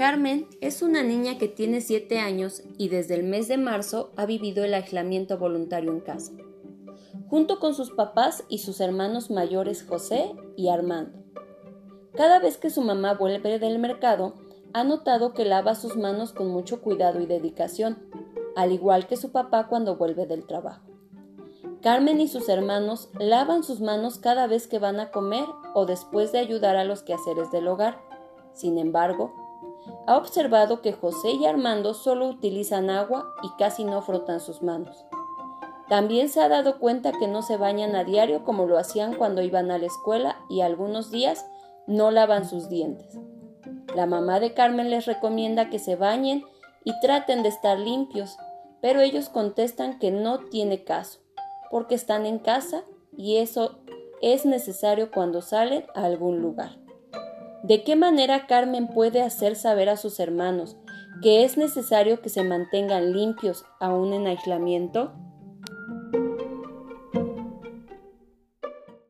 Carmen es una niña que tiene 7 años y desde el mes de marzo ha vivido el aislamiento voluntario en casa, junto con sus papás y sus hermanos mayores José y Armando. Cada vez que su mamá vuelve del mercado, ha notado que lava sus manos con mucho cuidado y dedicación, al igual que su papá cuando vuelve del trabajo. Carmen y sus hermanos lavan sus manos cada vez que van a comer o después de ayudar a los quehaceres del hogar. Sin embargo, ha observado que José y Armando solo utilizan agua y casi no frotan sus manos. También se ha dado cuenta que no se bañan a diario como lo hacían cuando iban a la escuela y algunos días no lavan sus dientes. La mamá de Carmen les recomienda que se bañen y traten de estar limpios, pero ellos contestan que no tiene caso, porque están en casa y eso es necesario cuando salen a algún lugar. ¿De qué manera Carmen puede hacer saber a sus hermanos que es necesario que se mantengan limpios aún en aislamiento?